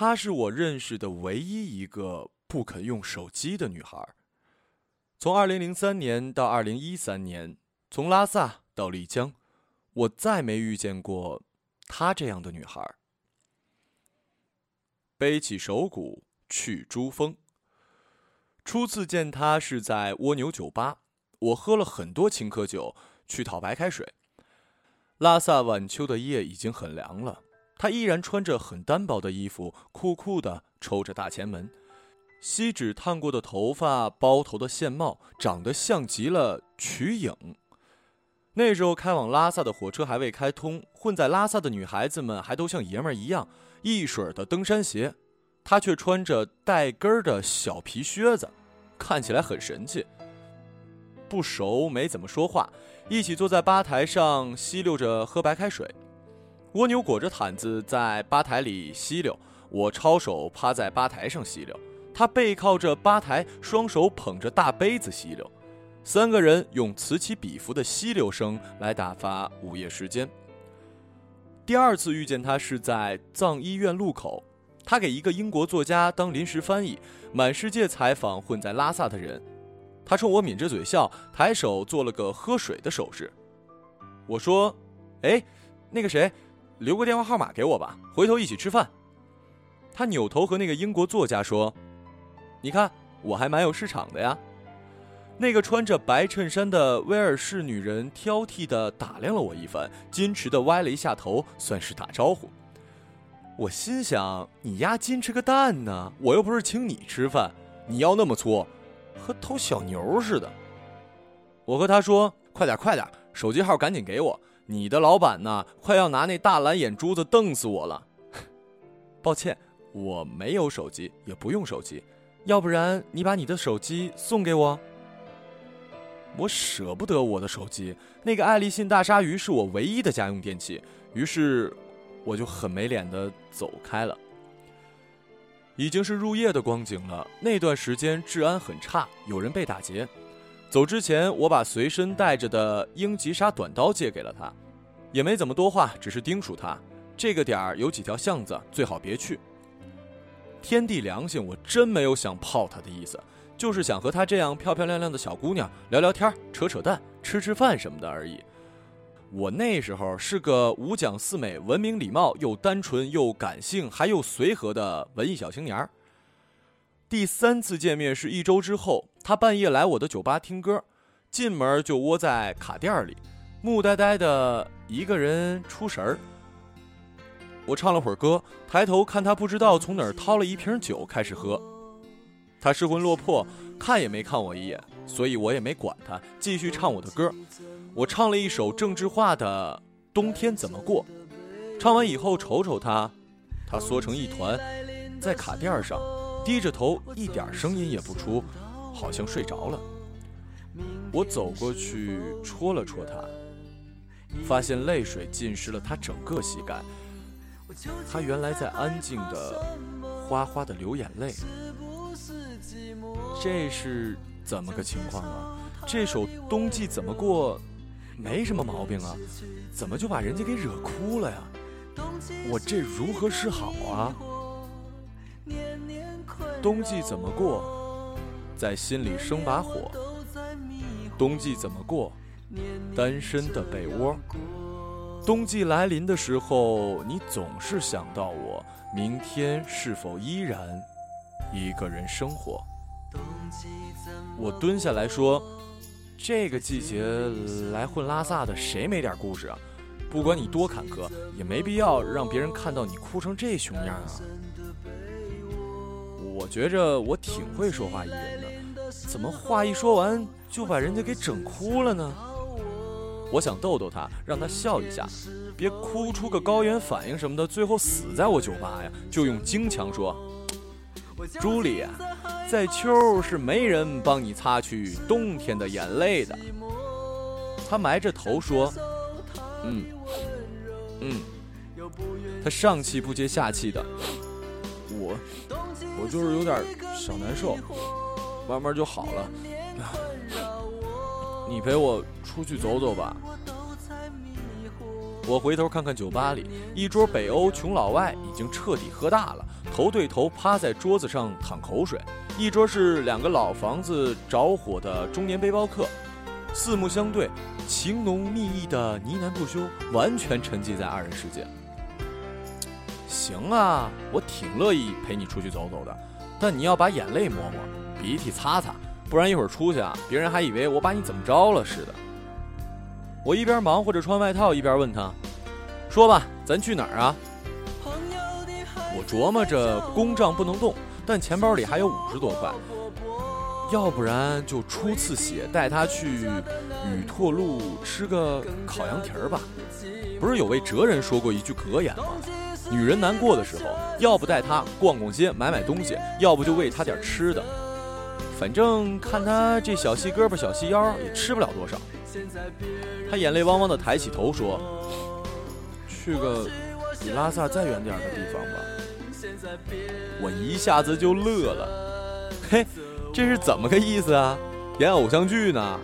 她是我认识的唯一一个不肯用手机的女孩。从2003年到2013年，从拉萨到丽江，我再没遇见过她这样的女孩。背起手鼓去珠峰。初次见她是在蜗牛酒吧，我喝了很多青稞酒，去讨白开水。拉萨晚秋的夜已经很凉了，他依然穿着很单薄的衣服，酷酷的抽着大前门。锡纸烫过的头发，包头的线帽，长得像极了瞿颖。那时候开往拉萨的火车还未开通，混在拉萨的女孩子们还都像爷们儿一样，一水儿的登山鞋，她却穿着带跟儿的小皮靴子，看起来很神气。不熟，没怎么说话，一起坐在吧台上吸溜着喝白开水。蜗牛裹着毯子在吧台里吸溜，我抄手趴在吧台上吸溜。他背靠着吧台，双手捧着大杯子吸溜，三个人用此起彼伏的吸溜声来打发午夜时间。第二次遇见他是在藏医院路口，他给一个英国作家当临时翻译，满世界采访混在拉萨的人。他冲我抿着嘴笑，抬手做了个喝水的手势。我说：“哎，那个谁，留个电话号码给我吧，回头一起吃饭。”他扭头和那个英国作家说。你看，我还蛮有市场的呀。那个穿着白衬衫的威尔士女人挑剔地打量了我一番，矜持地歪了一下头，算是打招呼。我心想：你丫矜持个蛋呢？我又不是请你吃饭，你要那么粗，和头小牛似的。我和他说：“快点，快点，手机号赶紧给我。你的老板呢，快要拿那大蓝眼珠子瞪死我了。”抱歉，我没有手机，也不用手机。要不然你把你的手机送给我。我舍不得我的手机，那个爱立信大鲨鱼是我唯一的家用电器，于是我就很没脸的走开了。已经是入夜的光景了，那段时间治安很差，有人被打劫。走之前，我把随身带着的英吉沙短刀借给了他，也没怎么多话，只是叮嘱他，这个点儿有几条巷子，最好别去。天地良心，我真没有想泡她的意思，就是想和她这样漂漂亮亮的小姑娘聊聊天、扯扯淡、吃吃饭什么的而已。我那时候是个五讲四美、文明礼貌又单纯又感性还又随和的文艺小青年。第三次见面是一周之后，她半夜来我的酒吧听歌，进门就窝在卡垫里，木呆呆的一个人出神儿。我唱了会儿歌，抬头看他，不知道从哪儿掏了一瓶酒开始喝。他失魂落魄，看也没看我一眼，所以我也没管他，继续唱我的歌。我唱了一首郑智化的《冬天怎么过》，唱完以后瞅瞅他，他缩成一团，在卡垫上，低着头，一点声音也不出，好像睡着了。我走过去戳了戳他，发现泪水浸湿了他整个膝盖。他原来在安静的、哗哗的流眼泪，这是怎么个情况啊？这首《冬季怎么过》没什么毛病啊，怎么就把人家给惹哭了呀？我这如何是好啊？冬季怎么过？在心里生把火。冬季怎么过？单身的被窝。冬季来临的时候，你总是想到我。明天是否依然一个人生活？我蹲下来说：“这个季节来混拉萨的，谁没点故事啊？不管你多坎坷，也没必要让别人看到你哭成这熊样啊！”我觉着我挺会说话一人的，怎么话一说完就把人家给整哭了呢？我想逗逗他，让他笑一下，别哭出个高原反应什么的，最后死在我酒吧呀！就用京腔说：“朱莉，在秋是没人帮你擦去冬天的眼泪的。”他埋着头说：“嗯，嗯。”他上气不接下气的：“我，我就是有点小难受，慢慢就好了。”你陪我出去走走吧。我回头看看酒吧里，一桌北欧穷老外已经彻底喝大了，头对头趴在桌子上淌口水；一桌是两个老房子着火的中年背包客，四目相对，情浓蜜意的呢喃不休，完全沉寂在二人世界。行啊，我挺乐意陪你出去走走的，但你要把眼泪抹抹，鼻涕擦擦，不然一会儿出去啊，别人还以为我把你怎么着了似的。我一边忙活着穿外套，一边问他：“说吧，咱去哪儿啊？”我琢磨着公账不能动，但钱包里还有五十多块，要不然就初次血带他去雨拓路吃个烤羊蹄儿吧。不是有位哲人说过一句格言吗？女人难过的时候，要不带她逛逛街买买东西，要不就喂她点吃的。反正看他这小细胳膊小细腰，也吃不了多少。他眼泪汪汪地抬起头说：“去个比拉萨再远点的地方吧。”我一下子就乐了，嘿，这是怎么个意思啊？演偶像剧呢？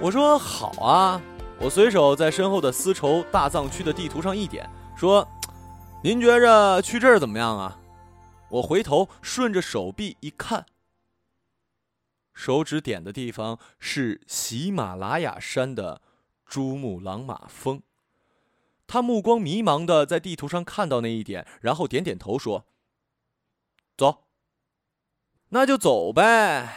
我说好啊，我随手在身后的丝绸大藏区的地图上一点，说：“您觉着去这儿怎么样啊？”我回头顺着手臂一看。手指点的地方是喜马拉雅山的珠穆朗玛峰。他目光迷茫的在地图上看到那一点，然后点点头说：“走，那就走呗。”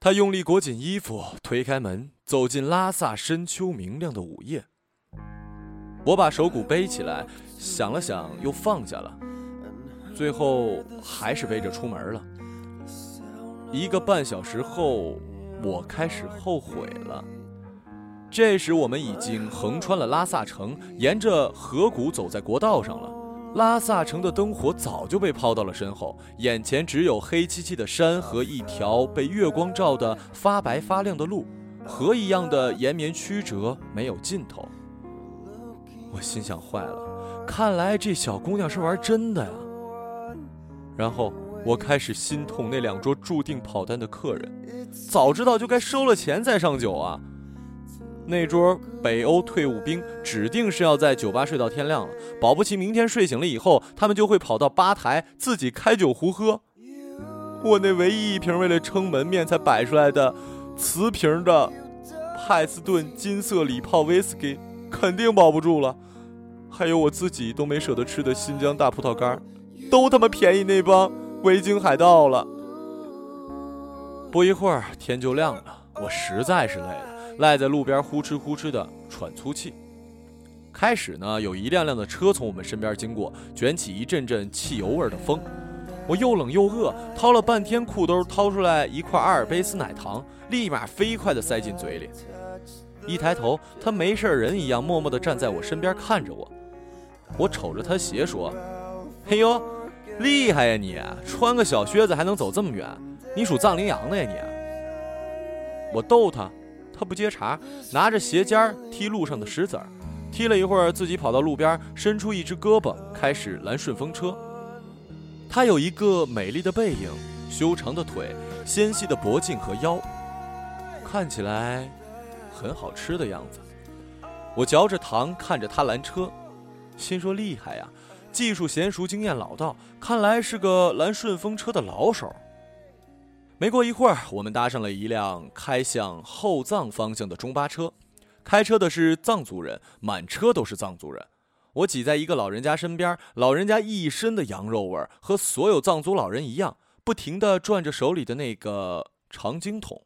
他用力裹紧衣服，推开门，走进拉萨深秋明亮的午夜。我把手鼓背起来，想了想，又放下了，最后还是背着出门了。一个半小时后，我开始后悔了。这时，我们已经横穿了拉萨城，沿着河谷走在国道上了。拉萨城的灯火早就被抛到了身后，眼前只有黑漆漆的山和一条被月光照得发白发亮的路，河一样的延绵曲折，没有尽头。我心想：坏了，看来这小姑娘是玩真的呀。然后。我开始心痛那两桌注定跑单的客人，早知道就该收了钱再上酒啊！那桌北欧退伍兵指定是要在酒吧睡到天亮了，保不齐明天睡醒了以后，他们就会跑到吧台自己开酒壶喝。我那唯一一瓶为了撑门面才摆出来的瓷瓶的派斯顿金色礼炮威士忌，肯定保不住了。还有我自己都没舍得吃的新疆大葡萄干，都他妈便宜那帮。维京海盗了。不一会儿天就亮了，我实在是累了，赖在路边呼哧呼哧的喘粗气。开始呢，有一辆辆的车从我们身边经过，卷起一阵阵汽油味的风。我又冷又饿，掏了半天裤兜，掏出来一块阿尔卑斯奶糖，立马飞快地塞进嘴里。一抬头，他没事人一样默默地站在我身边看着我。我瞅着他鞋说：“嘿呦。”厉害呀你！穿个小靴子还能走这么远，你属藏羚羊的呀你！我逗他，他不接茬，拿着鞋尖踢路上的石子儿，踢了一会儿，自己跑到路边，伸出一只胳膊，开始拦顺风车。他有一个美丽的背影，修长的腿，纤细的脖颈和腰，看起来很好吃的样子。我嚼着糖，看着他拦车，心说厉害呀！技术娴熟，经验老道，看来是个拦顺风车的老手。没过一会儿，我们搭上了一辆开向后藏方向的中巴车，开车的是藏族人，满车都是藏族人。我挤在一个老人家身边，老人家一身的羊肉味，和所有藏族老人一样，不停地转着手里的那个长经筒。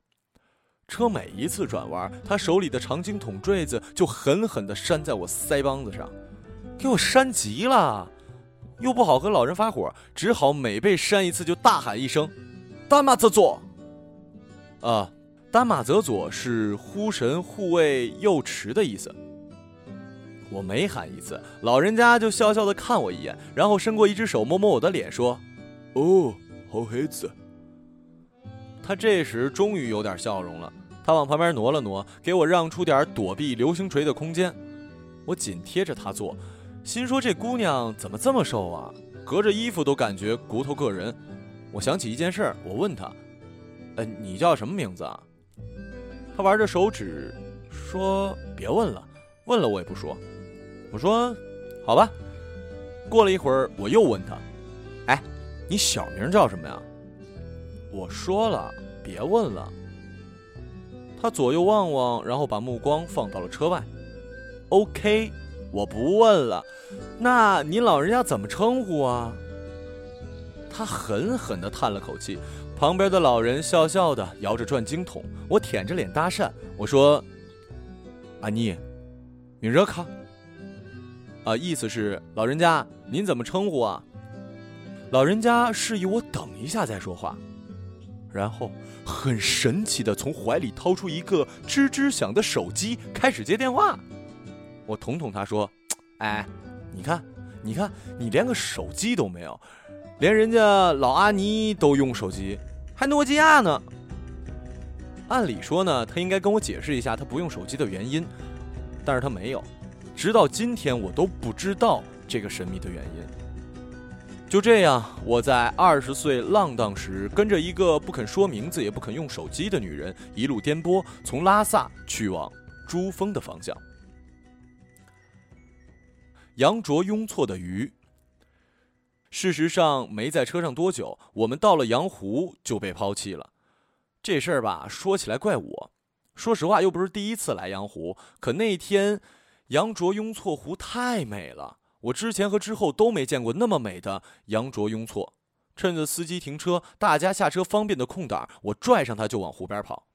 车每一次转弯，他手里的长经筒坠子就狠狠地扇在我腮帮子上，给我扇急了。又不好和老人发火，只好每被扇一次就大喊一声“丹马泽佐”。啊，丹马泽佐是呼神护卫右池的意思。我每喊一次，老人家就笑笑的看我一眼，然后伸过一只手摸摸我的脸，说：“哦，好孩子。”他这时终于有点笑容了，他往旁边挪了挪，给我让出点躲避流星锤的空间。我紧贴着他坐。心说这姑娘怎么这么瘦啊？隔着衣服都感觉骨头硌人。我想起一件事儿，我问她：“呃，你叫什么名字啊？”她玩着手指，说：“别问了，问了我也不说。”我说：“好吧。”过了一会儿，我又问她：“哎，你小名叫什么呀？”我说了：“别问了。”他左右望望，然后把目光放到了车外。OK，我不问了。那您老人家怎么称呼啊？他狠狠地叹了口气。旁边的老人笑笑的摇着转经筒。我舔着脸搭讪，我说：“阿妮，你热卡？”啊，意思是老人家您怎么称呼啊？老人家示意我等一下再说话。然后很神奇的从怀里掏出一个吱吱响的手机，开始接电话。我捅捅他说：“哎，你看，你看，你连个手机都没有，连人家老阿尼都用手机，还诺基亚呢。按理说呢，他应该跟我解释一下他不用手机的原因，但是他没有。直到今天，我都不知道这个神秘的原因。”就这样，我在二十岁浪荡时，跟着一个不肯说名字也不肯用手机的女人，一路颠簸，从拉萨去往珠峰的方向。羊卓雍措的鱼。事实上，没在车上多久，我们到了羊湖就被抛弃了。这事儿吧，说起来怪我。说实话，又不是第一次来羊湖，可那天，羊卓雍措湖太美了。我之前和之后都没见过那么美的羊卓雍措。趁着司机停车、大家下车方便的空档，我拽上他就往湖边跑。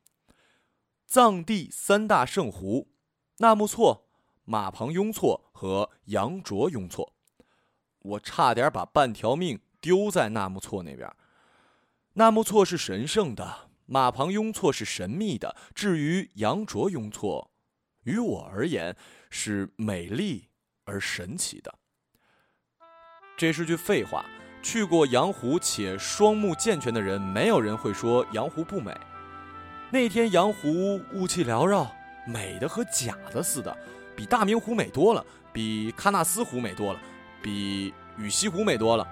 藏地三大圣湖：纳木错、马旁雍措和羊卓雍措。我差点把半条命丢在纳木错那边。纳木错是神圣的，马旁雍措是神秘的。至于羊卓雍措，于我而言是美丽。而神奇的，这是句废话。去过羊湖且双目健全的人，没有人会说羊湖不美。那天羊湖雾气缭绕，美的和假的似的，比大明湖美多了，比喀纳斯湖美多了，比雨西湖美多了。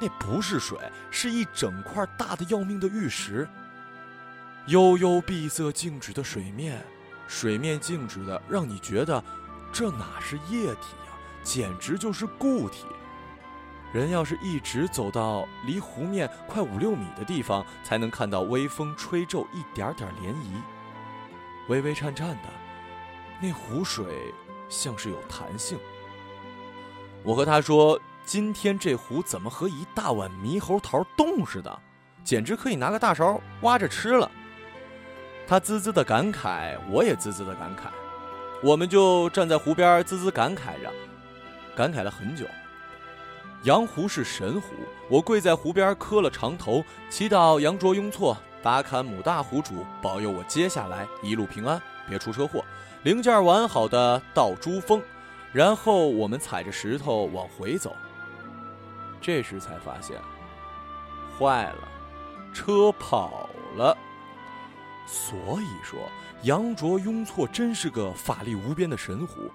那不是水，是一整块大的要命的玉石。悠悠碧色静止的水面，水面静止的，让你觉得。这哪是液体呀，简直就是固体！人要是一直走到离湖面快五六米的地方，才能看到微风吹皱一点点涟漪，微微颤颤的。那湖水像是有弹性。我和他说：“今天这湖怎么和一大碗猕猴桃冻似的，简直可以拿个大勺挖着吃了。”他滋滋的感慨，我也滋滋的感慨。我们就站在湖边滋滋感慨着，感慨了很久。羊湖是神湖，我跪在湖边磕了长头，祈祷羊卓雍措达坎姆大湖主保佑我接下来一路平安，别出车祸，零件完好的到珠峰。然后我们踩着石头往回走，这时才发现，坏了，车跑了。所以说。羊卓雍措真是个法力无边的神湖。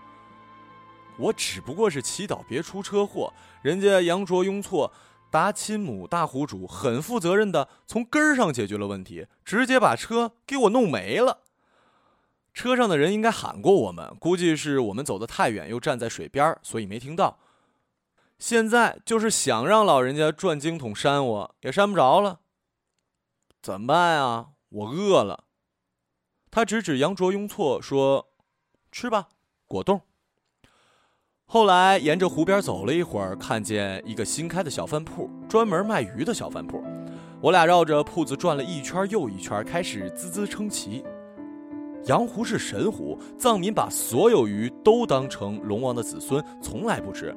我只不过是祈祷别出车祸，人家羊卓雍措达亲母大湖主很负责任的从根儿上解决了问题，直接把车给我弄没了。车上的人应该喊过我们，估计是我们走得太远，又站在水边，所以没听到。现在就是想让老人家转经筒扇我也扇不着了，怎么办啊？我饿了。他指指羊卓雍措说：“吃吧，果冻。”后来沿着湖边走了一会儿，看见一个新开的小饭铺，专门卖鱼的小饭铺。我俩绕着铺子转了一圈又一圈，开始滋滋称奇。羊湖是神湖，藏民把所有鱼都当成龙王的子孙，从来不吃，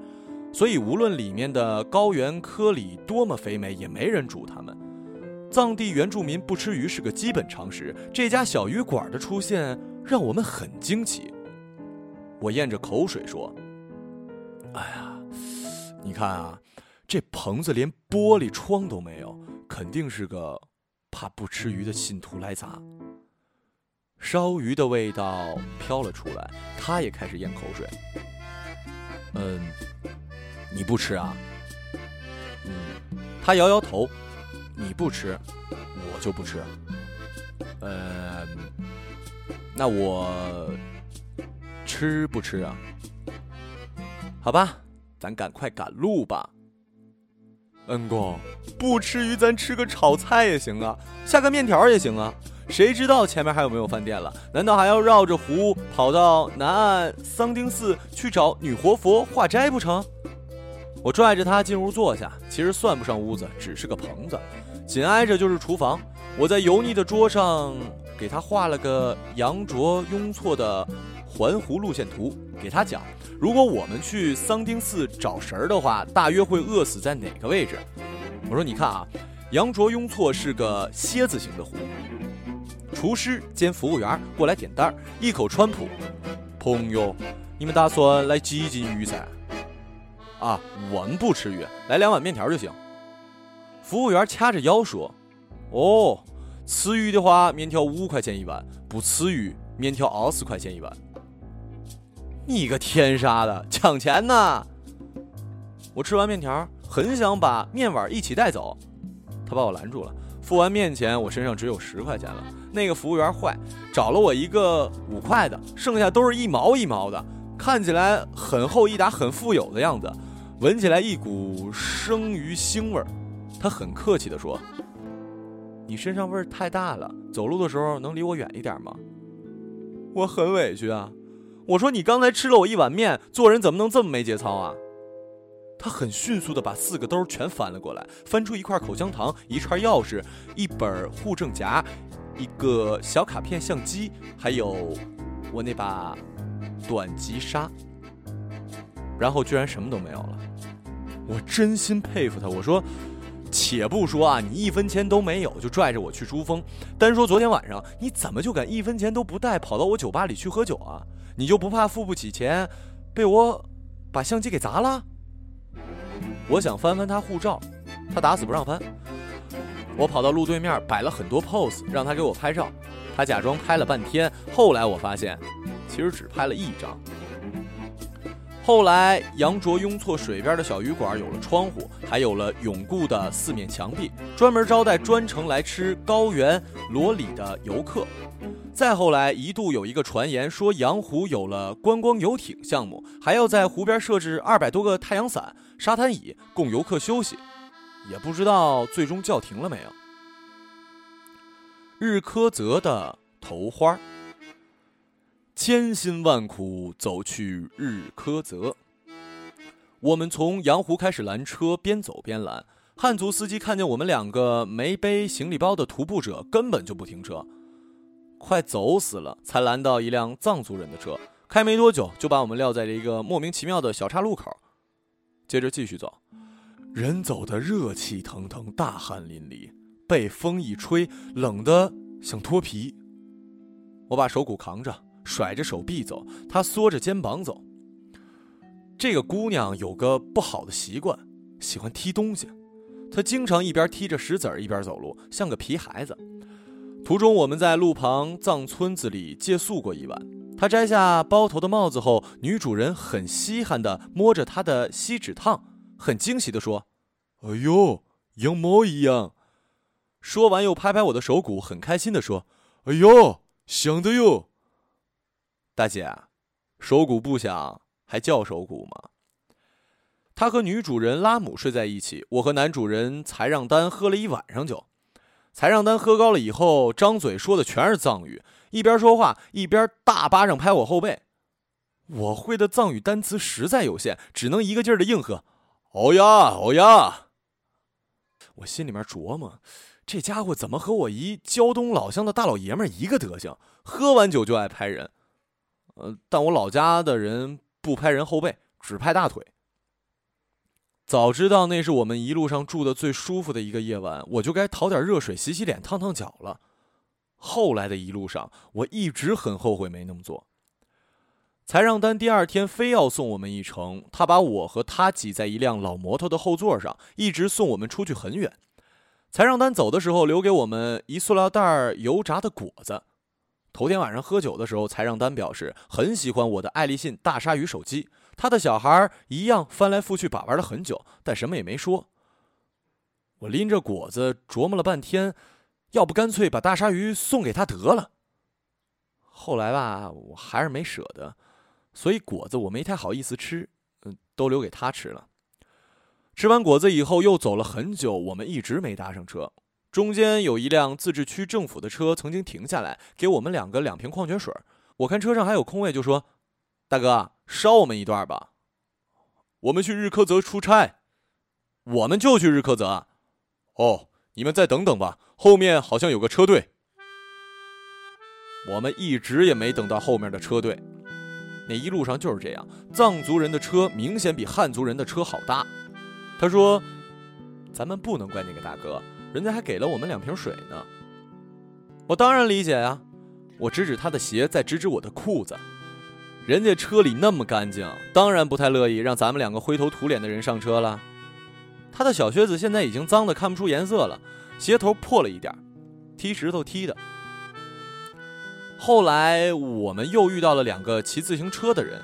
所以无论里面的高原颗粒多么肥美，也没人煮它们。藏地原住民不吃鱼是个基本常识，这家小鱼馆的出现让我们很惊奇。我咽着口水说：“哎呀，你看啊，这棚子连玻璃窗都没有，肯定是个怕不吃鱼的信徒来砸。”烧鱼的味道飘了出来，他也开始咽口水。嗯，你不吃啊？嗯，他摇摇头。你不吃，我就不吃。呃，那我吃不吃啊？好吧，咱赶快赶路吧。恩公，不吃鱼，咱吃个炒菜也行啊，下个面条也行啊。谁知道前面还有没有饭店了？难道还要绕着湖跑到南岸桑丁寺去找女活佛化斋不成？我拽着他进屋坐下，其实算不上屋子，只是个棚子，紧挨着就是厨房。我在油腻的桌上给他画了个羊卓雍措的环湖路线图，给他讲，如果我们去桑丁寺找食儿的话，大约会饿死在哪个位置？我说你看啊，羊卓雍措是个蝎子形的湖，厨师兼服务员过来点单，一口川普，朋友，你们打算来几斤鱼噻？啊，我们不吃鱼，来两碗面条就行。服务员掐着腰说：“哦，吃鱼的话，面条五块钱一碗；不吃鱼，面条二十块钱一碗。”你个天杀的，抢钱呢！我吃完面条，很想把面碗一起带走，他把我拦住了。付完面钱，我身上只有十块钱了。那个服务员坏，找了我一个五块的，剩下都是一毛一毛的，看起来很厚一沓，很富有的样子。闻起来一股生鱼腥味儿，他很客气地说：“你身上味儿太大了，走路的时候能离我远一点吗？”我很委屈啊，我说：“你刚才吃了我一碗面，做人怎么能这么没节操啊？”他很迅速地把四个兜全翻了过来，翻出一块口香糖、一串钥匙、一本护证夹、一个小卡片相机，还有我那把短吉沙。然后居然什么都没有了，我真心佩服他。我说，且不说啊，你一分钱都没有就拽着我去珠峰，单说昨天晚上，你怎么就敢一分钱都不带跑到我酒吧里去喝酒啊？你就不怕付不起钱，被我把相机给砸了？我想翻翻他护照，他打死不让翻。我跑到路对面摆了很多 pose，让他给我拍照，他假装拍了半天，后来我发现，其实只拍了一张。后来，羊卓雍措水边的小鱼馆有了窗户，还有了永固的四面墙壁，专门招待专程来吃高原罗里的游客。再后来，一度有一个传言说，羊湖有了观光游艇项目，还要在湖边设置二百多个太阳伞、沙滩椅供游客休息，也不知道最终叫停了没有。日喀则的头花。千辛万苦走去日喀则，我们从羊湖开始拦车，边走边拦。汉族司机看见我们两个没背行李包的徒步者，根本就不停车，快走死了才拦到一辆藏族人的车。开没多久，就把我们撂在了一个莫名其妙的小岔路口。接着继续走，人走的热气腾腾，大汗淋漓，被风一吹，冷得想脱皮。我把手鼓扛着。甩着手臂走，她缩着肩膀走。这个姑娘有个不好的习惯，喜欢踢东西。她经常一边踢着石子儿一边走路，像个皮孩子。途中，我们在路旁藏村子里借宿过一晚。他摘下包头的帽子后，女主人很稀罕地摸着他的锡纸烫，很惊喜地说：“哎呦，羊毛一样。”说完又拍拍我的手鼓，很开心地说：“哎呦，响的哟。”大姐，手鼓不响还叫手鼓吗？他和女主人拉姆睡在一起，我和男主人才让丹喝了一晚上酒。才让丹喝高了以后，张嘴说的全是藏语，一边说话一边大巴掌拍我后背。我会的藏语单词实在有限，只能一个劲儿的应和：“哦呀，哦呀。”我心里面琢磨，这家伙怎么和我一胶东老乡的大老爷们一个德行？喝完酒就爱拍人。呃，但我老家的人不拍人后背，只拍大腿。早知道那是我们一路上住的最舒服的一个夜晚，我就该淘点热水洗洗脸、烫烫脚了。后来的一路上，我一直很后悔没那么做。才让丹第二天非要送我们一程，他把我和他挤在一辆老摩托的后座上，一直送我们出去很远。才让丹走的时候，留给我们一塑料袋油炸的果子。头天晚上喝酒的时候，才让丹表示很喜欢我的爱立信大鲨鱼手机。他的小孩一样翻来覆去把玩了很久，但什么也没说。我拎着果子琢磨了半天，要不干脆把大鲨鱼送给他得了。后来吧，我还是没舍得，所以果子我没太好意思吃。嗯，都留给他吃了。吃完果子以后，又走了很久，我们一直没搭上车。中间有一辆自治区政府的车曾经停下来，给我们两个两瓶矿泉水。我看车上还有空位，就说：“大哥，捎我们一段吧。”我们去日喀则出差，我们就去日喀则。哦，你们再等等吧，后面好像有个车队。我们一直也没等到后面的车队，那一路上就是这样。藏族人的车明显比汉族人的车好搭。他说：“咱们不能怪那个大哥。”人家还给了我们两瓶水呢，我当然理解呀。我指指他的鞋，再指指我的裤子。人家车里那么干净，当然不太乐意让咱们两个灰头土脸的人上车了。他的小靴子现在已经脏的看不出颜色了，鞋头破了一点，踢石头踢的。后来我们又遇到了两个骑自行车的人，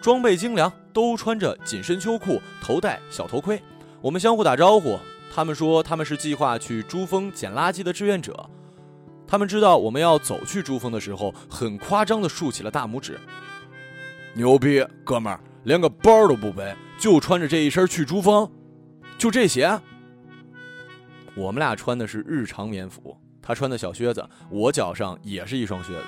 装备精良，都穿着紧身秋裤，头戴小头盔。我们相互打招呼。他们说他们是计划去珠峰捡垃圾的志愿者，他们知道我们要走去珠峰的时候，很夸张的竖起了大拇指。牛逼，哥们儿，连个包都不背，就穿着这一身去珠峰，就这鞋。我们俩穿的是日常棉服，他穿的小靴子，我脚上也是一双靴子。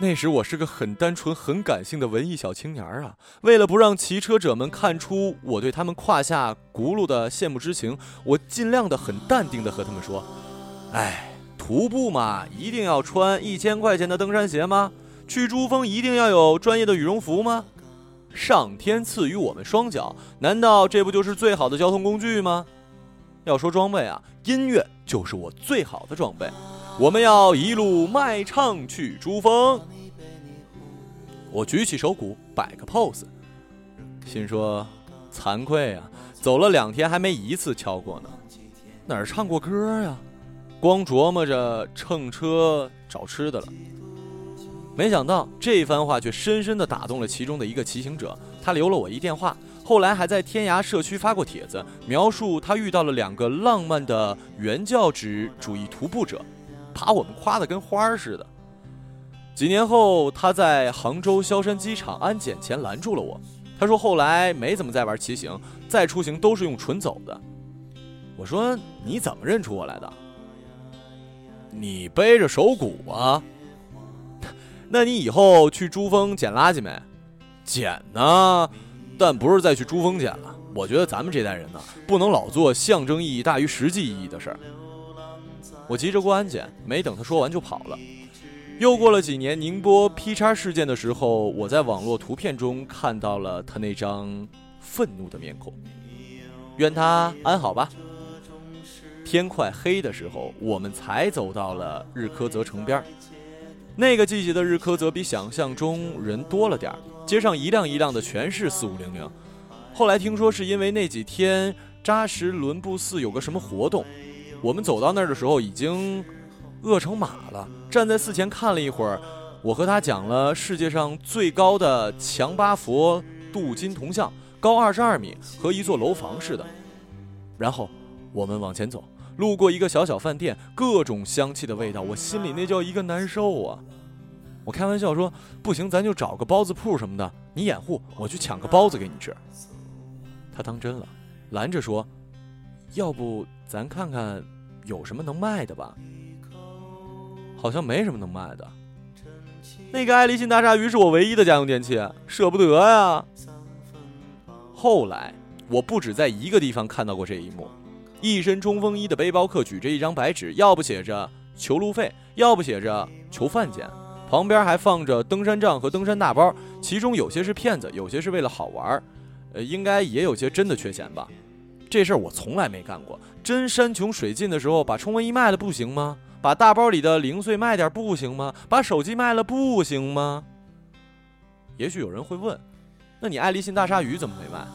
那时我是个很单纯、很感性的文艺小青年啊！为了不让骑车者们看出我对他们胯下轱辘的羡慕之情，我尽量的很淡定的和他们说：“哎，徒步嘛，一定要穿一千块钱的登山鞋吗？去珠峰一定要有专业的羽绒服吗？上天赐予我们双脚，难道这不就是最好的交通工具吗？要说装备啊，音乐就是我最好的装备。”我们要一路卖唱去珠峰。我举起手鼓，摆个 pose，心说：惭愧啊，走了两天还没一次敲过呢，哪儿唱过歌呀？光琢磨着乘车找吃的了。没想到这番话却深深地打动了其中的一个骑行者，他留了我一电话，后来还在天涯社区发过帖子，描述他遇到了两个浪漫的原教旨主义徒步者。把我们夸得跟花儿似的。几年后，他在杭州萧山机场安检前拦住了我。他说：“后来没怎么再玩骑行，再出行都是用纯走的。”我说：“你怎么认出我来的？你背着手鼓啊？那你以后去珠峰捡垃圾没？捡呢，但不是再去珠峰捡了。我觉得咱们这代人呢，不能老做象征意义大于实际意义的事儿。”我急着过安检，没等他说完就跑了。又过了几年，宁波劈叉事件的时候，我在网络图片中看到了他那张愤怒的面孔。愿他安好吧。天快黑的时候，我们才走到了日喀则城边那个季节的日喀则比想象中人多了点街上一辆一辆的全是四五零零。后来听说是因为那几天扎什伦布寺有个什么活动。我们走到那儿的时候，已经饿成马了。站在寺前看了一会儿，我和他讲了世界上最高的强巴佛镀金铜像，高二十二米，和一座楼房似的。然后我们往前走，路过一个小小饭店，各种香气的味道，我心里那叫一个难受啊！我开玩笑说：“不行，咱就找个包子铺什么的，你掩护，我去抢个包子给你吃。”他当真了，拦着说：“要不……”咱看看有什么能卖的吧，好像没什么能卖的。那个爱立信大鲨鱼是我唯一的家用电器，舍不得呀。后来我不止在一个地方看到过这一幕：一身冲锋衣的背包客举着一张白纸，要不写着求路费，要不写着求饭钱，旁边还放着登山杖和登山大包，其中有些是骗子，有些是为了好玩，呃，应该也有些真的缺钱吧。这事儿我从来没干过。真山穷水尽的时候，把冲锋衣卖了不行吗？把大包里的零碎卖点不行吗？把手机卖了不行吗？也许有人会问，那你爱立信大鲨鱼怎么没卖？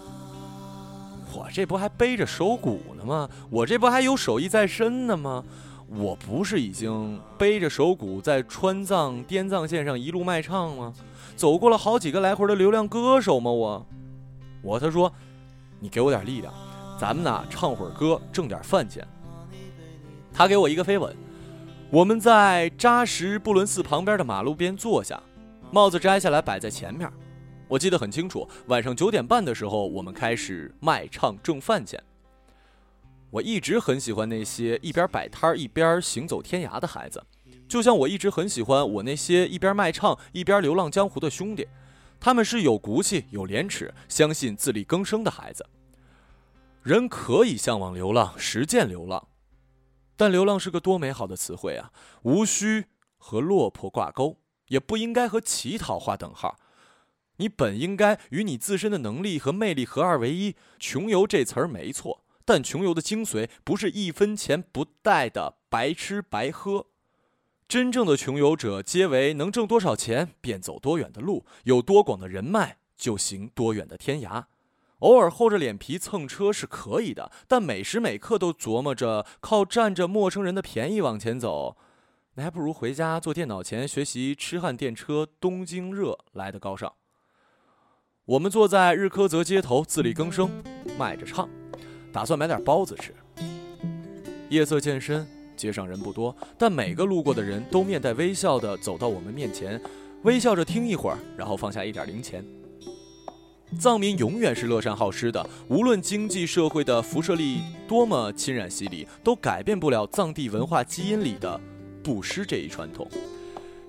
我这不还背着手鼓呢吗？我这不还有手艺在身呢吗？我不是已经背着手鼓在川藏滇藏线上一路卖唱吗？走过了好几个来回的流量歌手吗？我，我他说，你给我点力量。咱们呐，唱会儿歌，挣点饭钱。他给我一个飞吻，我们在扎什布伦寺旁边的马路边坐下，帽子摘下来摆在前面。我记得很清楚，晚上九点半的时候，我们开始卖唱挣饭钱。我一直很喜欢那些一边摆摊一边行走天涯的孩子，就像我一直很喜欢我那些一边卖唱一边流浪江湖的兄弟。他们是有骨气、有廉耻、相信自力更生的孩子。人可以向往流浪，实践流浪，但流浪是个多美好的词汇啊！无需和落魄挂钩，也不应该和乞讨划等号。你本应该与你自身的能力和魅力合二为一。穷游这词儿没错，但穷游的精髓不是一分钱不带的白吃白喝。真正的穷游者，皆为能挣多少钱便走多远的路，有多广的人脉就行多远的天涯。偶尔厚着脸皮蹭车是可以的，但每时每刻都琢磨着靠占着陌生人的便宜往前走，那还不如回家坐电脑前学习痴汉电车东京热来的高尚。我们坐在日喀则街头自力更生，卖着唱，打算买点包子吃。夜色渐深。街上人不多，但每个路过的人都面带微笑地走到我们面前，微笑着听一会儿，然后放下一点零钱。藏民永远是乐善好施的，无论经济社会的辐射力多么侵染洗礼，都改变不了藏地文化基因里的布施这一传统。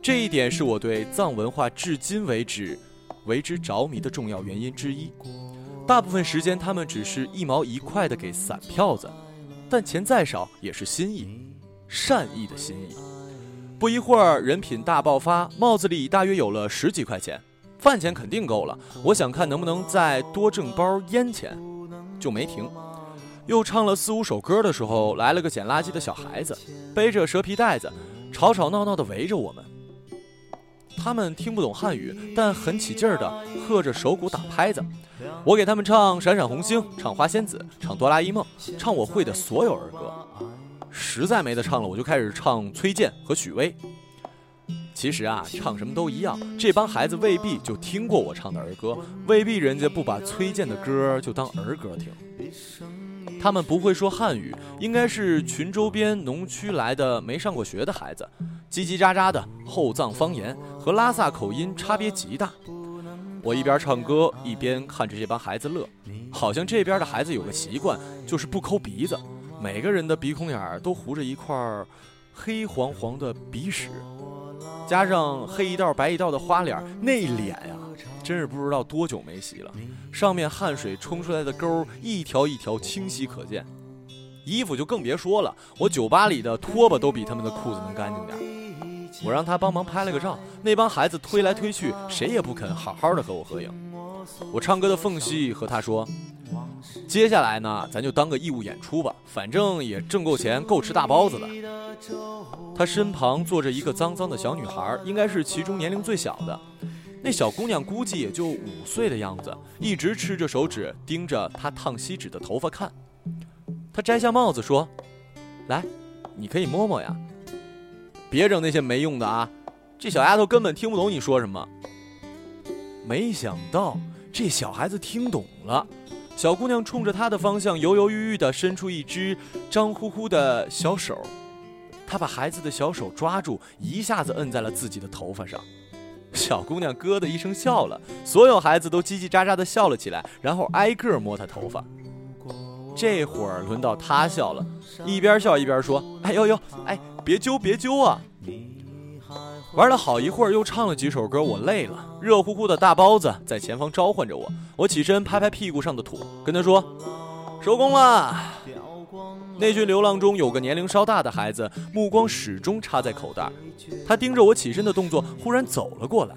这一点是我对藏文化至今为止为之着迷的重要原因之一。大部分时间，他们只是一毛一块的给散票子，但钱再少也是心意。善意的心意，不一会儿人品大爆发，帽子里大约有了十几块钱，饭钱肯定够了。我想看能不能再多挣包烟钱，就没停。又唱了四五首歌的时候，来了个捡垃圾的小孩子，背着蛇皮袋子，吵吵闹闹的围着我们。他们听不懂汉语，但很起劲儿的喝着手鼓打拍子。我给他们唱《闪闪红星》，唱《花仙子》，唱《哆啦 A 梦》，唱我会的所有儿歌。实在没得唱了，我就开始唱崔健和许巍。其实啊，唱什么都一样，这帮孩子未必就听过我唱的儿歌，未必人家不把崔健的歌就当儿歌听。他们不会说汉语，应该是群周边农区来的没上过学的孩子，叽叽喳喳的后藏方言和拉萨口音差别极大。我一边唱歌一边看着这帮孩子乐，好像这边的孩子有个习惯，就是不抠鼻子。每个人的鼻孔眼儿都糊着一块黑黄黄的鼻屎，加上黑一道白一道的花脸，那脸呀，真是不知道多久没洗了。上面汗水冲出来的沟一条一条清晰可见，衣服就更别说了。我酒吧里的拖把都比他们的裤子能干净点儿。我让他帮忙拍了个照，那帮孩子推来推去，谁也不肯好好的和我合影。我唱歌的缝隙和他说。接下来呢，咱就当个义务演出吧，反正也挣够钱，够吃大包子的。他身旁坐着一个脏脏的小女孩，应该是其中年龄最小的。那小姑娘估计也就五岁的样子，一直吃着手指，盯着他烫锡纸的头发看。他摘下帽子说：“来，你可以摸摸呀，别整那些没用的啊。”这小丫头根本听不懂你说什么。没想到这小孩子听懂了。小姑娘冲着他的方向犹犹豫豫地伸出一只脏乎乎的小手，她把孩子的小手抓住，一下子摁在了自己的头发上。小姑娘咯的一声笑了，所有孩子都叽叽喳喳地笑了起来，然后挨个摸她头发。这会儿轮到她笑了，一边笑一边说：“哎呦呦，哎，别揪别揪啊！”玩了好一会儿，又唱了几首歌，我累了。热乎乎的大包子在前方召唤着我，我起身拍拍屁股上的土，跟他说：“收工了。”那群流浪中有个年龄稍大的孩子，目光始终插在口袋。他盯着我起身的动作，忽然走了过来。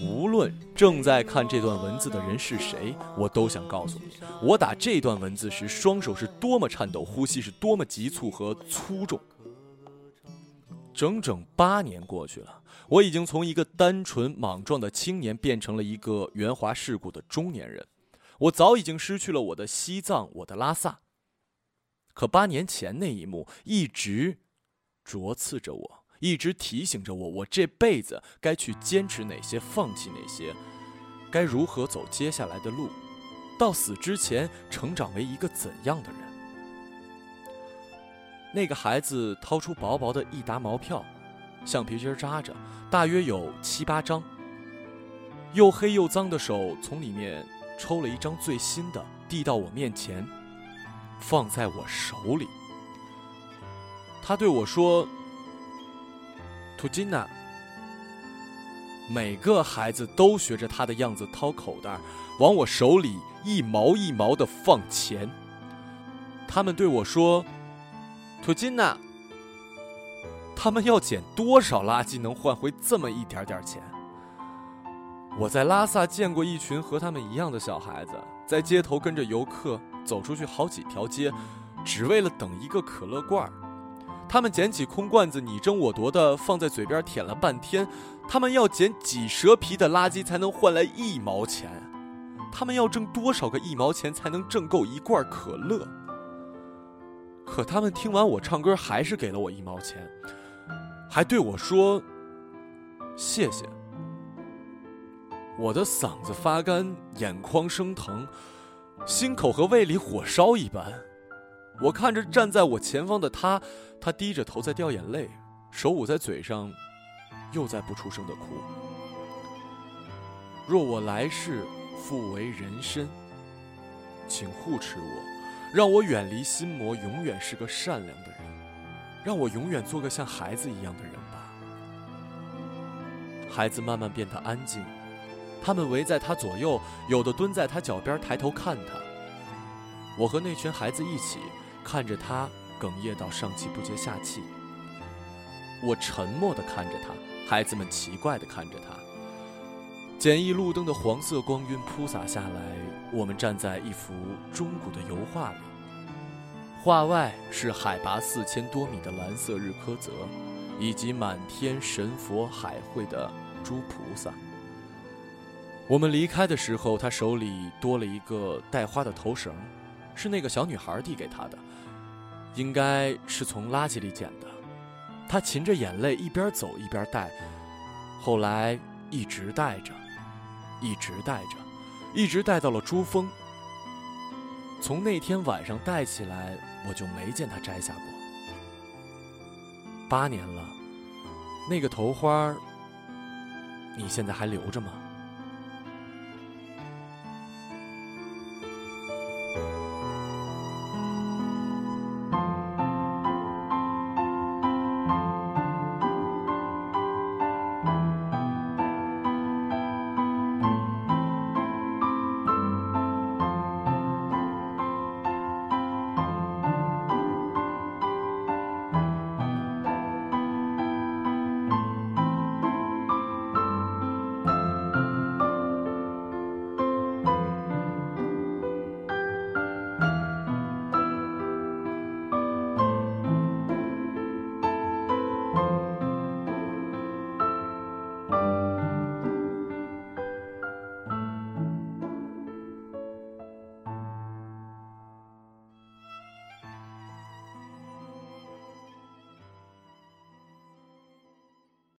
无论正在看这段文字的人是谁，我都想告诉你，我打这段文字时，双手是多么颤抖，呼吸是多么急促和粗重。整整八年过去了，我已经从一个单纯莽撞的青年变成了一个圆滑世故的中年人。我早已经失去了我的西藏，我的拉萨。可八年前那一幕一直灼刺着我，一直提醒着我：我这辈子该去坚持哪些，放弃哪些，该如何走接下来的路，到死之前成长为一个怎样的人。那个孩子掏出薄薄的一沓毛票，橡皮筋扎着，大约有七八张。又黑又脏的手从里面抽了一张最新的，递到我面前，放在我手里。他对我说：“图金娜。”每个孩子都学着他的样子掏口袋，往我手里一毛一毛的放钱。他们对我说：“图金娜。”他们要捡多少垃圾能换回这么一点点钱？我在拉萨见过一群和他们一样的小孩子，在街头跟着游客走出去好几条街，只为了等一个可乐罐儿。他们捡起空罐子，你争我夺的放在嘴边舔了半天。他们要捡几蛇皮的垃圾才能换来一毛钱？他们要挣多少个一毛钱才能挣够一罐可乐？可他们听完我唱歌，还是给了我一毛钱，还对我说：“谢谢。”我的嗓子发干，眼眶生疼，心口和胃里火烧一般。我看着站在我前方的他，他低着头在掉眼泪，手捂在嘴上。又在不出声的哭。若我来世复为人身，请护持我，让我远离心魔，永远是个善良的人，让我永远做个像孩子一样的人吧。孩子慢慢变得安静，他们围在他左右，有的蹲在他脚边抬头看他。我和那群孩子一起看着他，哽咽到上气不接下气。我沉默地看着他。孩子们奇怪地看着他。简易路灯的黄色光晕铺洒下来，我们站在一幅中古的油画里。画外是海拔四千多米的蓝色日喀则，以及满天神佛海会的诸菩萨。我们离开的时候，他手里多了一个带花的头绳，是那个小女孩递给他的，应该是从垃圾里捡的。他噙着眼泪，一边走一边戴，后来一直戴着，一直戴着，一直戴到了珠峰。从那天晚上戴起来，我就没见他摘下过。八年了，那个头花，你现在还留着吗？